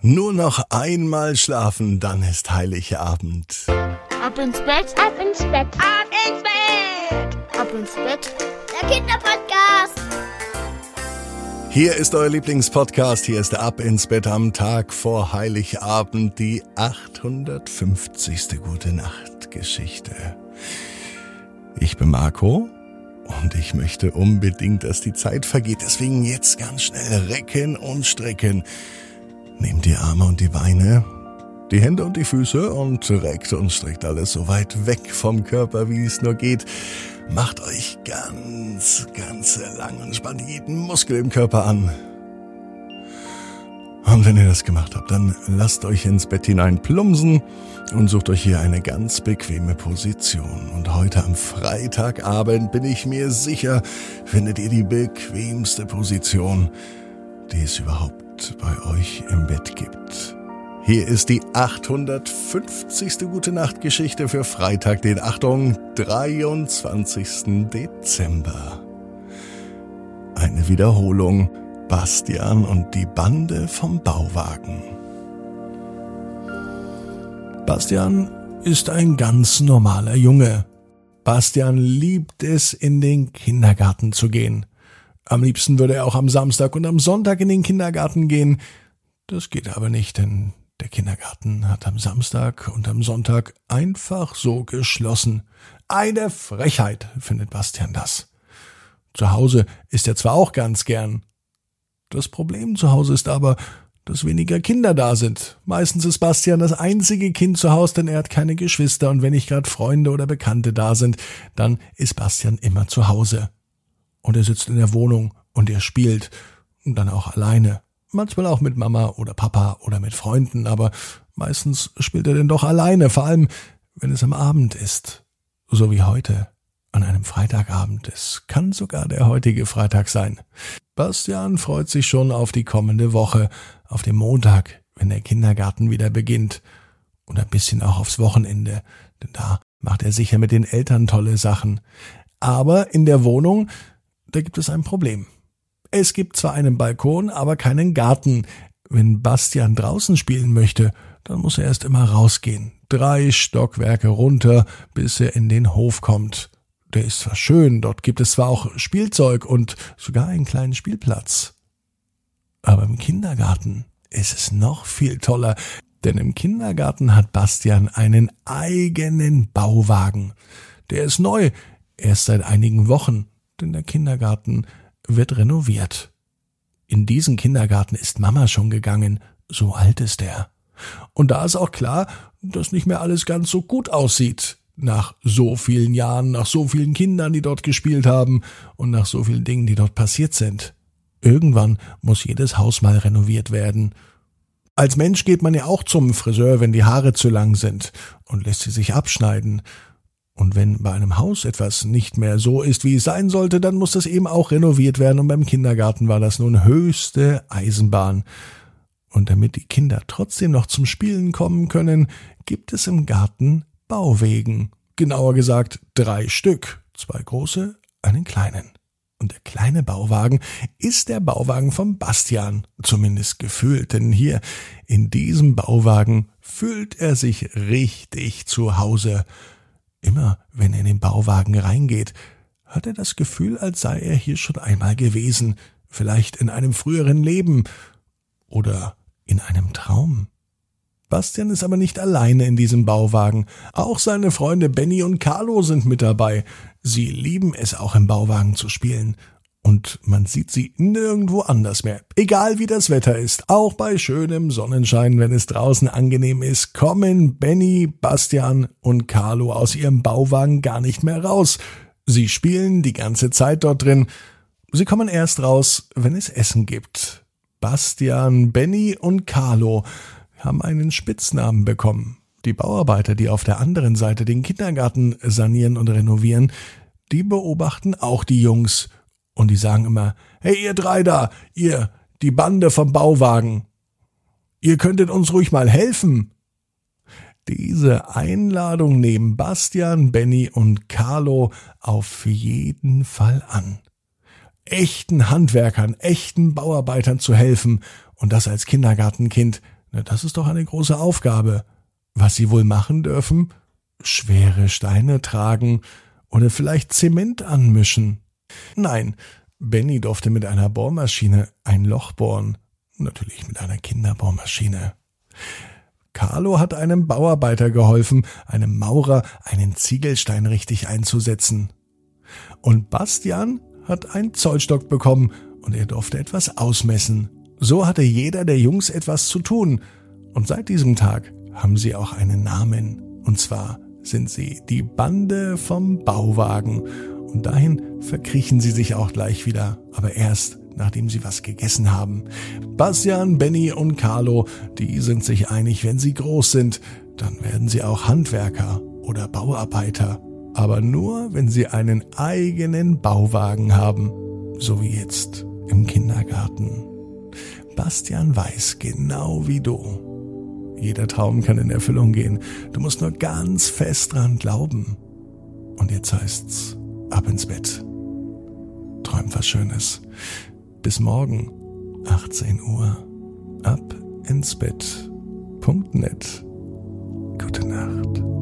Nur noch einmal schlafen, dann ist Heiligabend. Ab ins Bett, ab ins Bett, ab ins Bett, ab ins Bett. Der Kinderpodcast. Hier ist euer Lieblingspodcast. Hier ist der Ab ins Bett am Tag vor Heiligabend, die 850. Gute Nacht Geschichte. Ich bin Marco und ich möchte unbedingt, dass die Zeit vergeht. Deswegen jetzt ganz schnell recken und strecken. Nehmt die Arme und die Beine, die Hände und die Füße und reckt und streckt alles so weit weg vom Körper, wie es nur geht. Macht euch ganz, ganz lang und spannt jeden Muskel im Körper an. Und wenn ihr das gemacht habt, dann lasst euch ins Bett hinein plumsen und sucht euch hier eine ganz bequeme Position. Und heute am Freitagabend bin ich mir sicher, findet ihr die bequemste Position, die es überhaupt bei euch im Bett gibt. Hier ist die 850. Gute Nacht Geschichte für Freitag, den Achtung, 23. Dezember. Eine Wiederholung. Bastian und die Bande vom Bauwagen. Bastian ist ein ganz normaler Junge. Bastian liebt es, in den Kindergarten zu gehen. Am liebsten würde er auch am Samstag und am Sonntag in den Kindergarten gehen. Das geht aber nicht, denn der Kindergarten hat am Samstag und am Sonntag einfach so geschlossen. Eine Frechheit, findet Bastian das. Zu Hause ist er zwar auch ganz gern. Das Problem zu Hause ist aber, dass weniger Kinder da sind. Meistens ist Bastian das einzige Kind zu Hause, denn er hat keine Geschwister und wenn nicht gerade Freunde oder Bekannte da sind, dann ist Bastian immer zu Hause und er sitzt in der Wohnung und er spielt und dann auch alleine. Manchmal auch mit Mama oder Papa oder mit Freunden, aber meistens spielt er denn doch alleine, vor allem wenn es am Abend ist. So wie heute, an einem Freitagabend. Es kann sogar der heutige Freitag sein. Bastian freut sich schon auf die kommende Woche, auf den Montag, wenn der Kindergarten wieder beginnt. Und ein bisschen auch aufs Wochenende, denn da macht er sicher mit den Eltern tolle Sachen. Aber in der Wohnung da gibt es ein Problem. Es gibt zwar einen Balkon, aber keinen Garten. Wenn Bastian draußen spielen möchte, dann muss er erst immer rausgehen. Drei Stockwerke runter, bis er in den Hof kommt. Der ist zwar schön, dort gibt es zwar auch Spielzeug und sogar einen kleinen Spielplatz. Aber im Kindergarten ist es noch viel toller, denn im Kindergarten hat Bastian einen eigenen Bauwagen. Der ist neu, erst seit einigen Wochen denn der Kindergarten wird renoviert. In diesen Kindergarten ist Mama schon gegangen, so alt ist er. Und da ist auch klar, dass nicht mehr alles ganz so gut aussieht. Nach so vielen Jahren, nach so vielen Kindern, die dort gespielt haben und nach so vielen Dingen, die dort passiert sind. Irgendwann muss jedes Haus mal renoviert werden. Als Mensch geht man ja auch zum Friseur, wenn die Haare zu lang sind und lässt sie sich abschneiden. Und wenn bei einem Haus etwas nicht mehr so ist, wie es sein sollte, dann muss das eben auch renoviert werden. Und beim Kindergarten war das nun höchste Eisenbahn. Und damit die Kinder trotzdem noch zum Spielen kommen können, gibt es im Garten Bauwegen. Genauer gesagt drei Stück. Zwei große, einen kleinen. Und der kleine Bauwagen ist der Bauwagen von Bastian, zumindest gefühlt, denn hier in diesem Bauwagen fühlt er sich richtig zu Hause. Immer wenn er in den Bauwagen reingeht, hat er das Gefühl, als sei er hier schon einmal gewesen, vielleicht in einem früheren Leben oder in einem Traum. Bastian ist aber nicht alleine in diesem Bauwagen. Auch seine Freunde Benny und Carlo sind mit dabei. Sie lieben es auch im Bauwagen zu spielen und man sieht sie nirgendwo anders mehr. Egal wie das Wetter ist, auch bei schönem Sonnenschein, wenn es draußen angenehm ist, kommen Benny, Bastian und Carlo aus ihrem Bauwagen gar nicht mehr raus. Sie spielen die ganze Zeit dort drin. Sie kommen erst raus, wenn es Essen gibt. Bastian, Benny und Carlo haben einen Spitznamen bekommen. Die Bauarbeiter, die auf der anderen Seite den Kindergarten sanieren und renovieren, die beobachten auch die Jungs und die sagen immer, hey ihr drei da, ihr, die Bande vom Bauwagen, ihr könntet uns ruhig mal helfen. Diese Einladung nehmen Bastian, Benny und Carlo auf jeden Fall an. Echten Handwerkern, echten Bauarbeitern zu helfen und das als Kindergartenkind, Na, das ist doch eine große Aufgabe. Was sie wohl machen dürfen? Schwere Steine tragen oder vielleicht Zement anmischen. Nein, Benny durfte mit einer Bohrmaschine ein Loch bohren. Natürlich mit einer Kinderbohrmaschine. Carlo hat einem Bauarbeiter geholfen, einem Maurer einen Ziegelstein richtig einzusetzen. Und Bastian hat einen Zollstock bekommen und er durfte etwas ausmessen. So hatte jeder der Jungs etwas zu tun. Und seit diesem Tag haben sie auch einen Namen. Und zwar sind sie die Bande vom Bauwagen. Und dahin verkriechen sie sich auch gleich wieder, aber erst nachdem sie was gegessen haben. Bastian, Benny und Carlo, die sind sich einig, wenn sie groß sind, dann werden sie auch Handwerker oder Bauarbeiter. Aber nur, wenn sie einen eigenen Bauwagen haben. So wie jetzt im Kindergarten. Bastian weiß genau wie du. Jeder Traum kann in Erfüllung gehen. Du musst nur ganz fest dran glauben. Und jetzt heißt's, ab ins Bett. Träum was Schönes. Bis morgen, 18 Uhr. Ab ins Bett. Punkt net. Gute Nacht.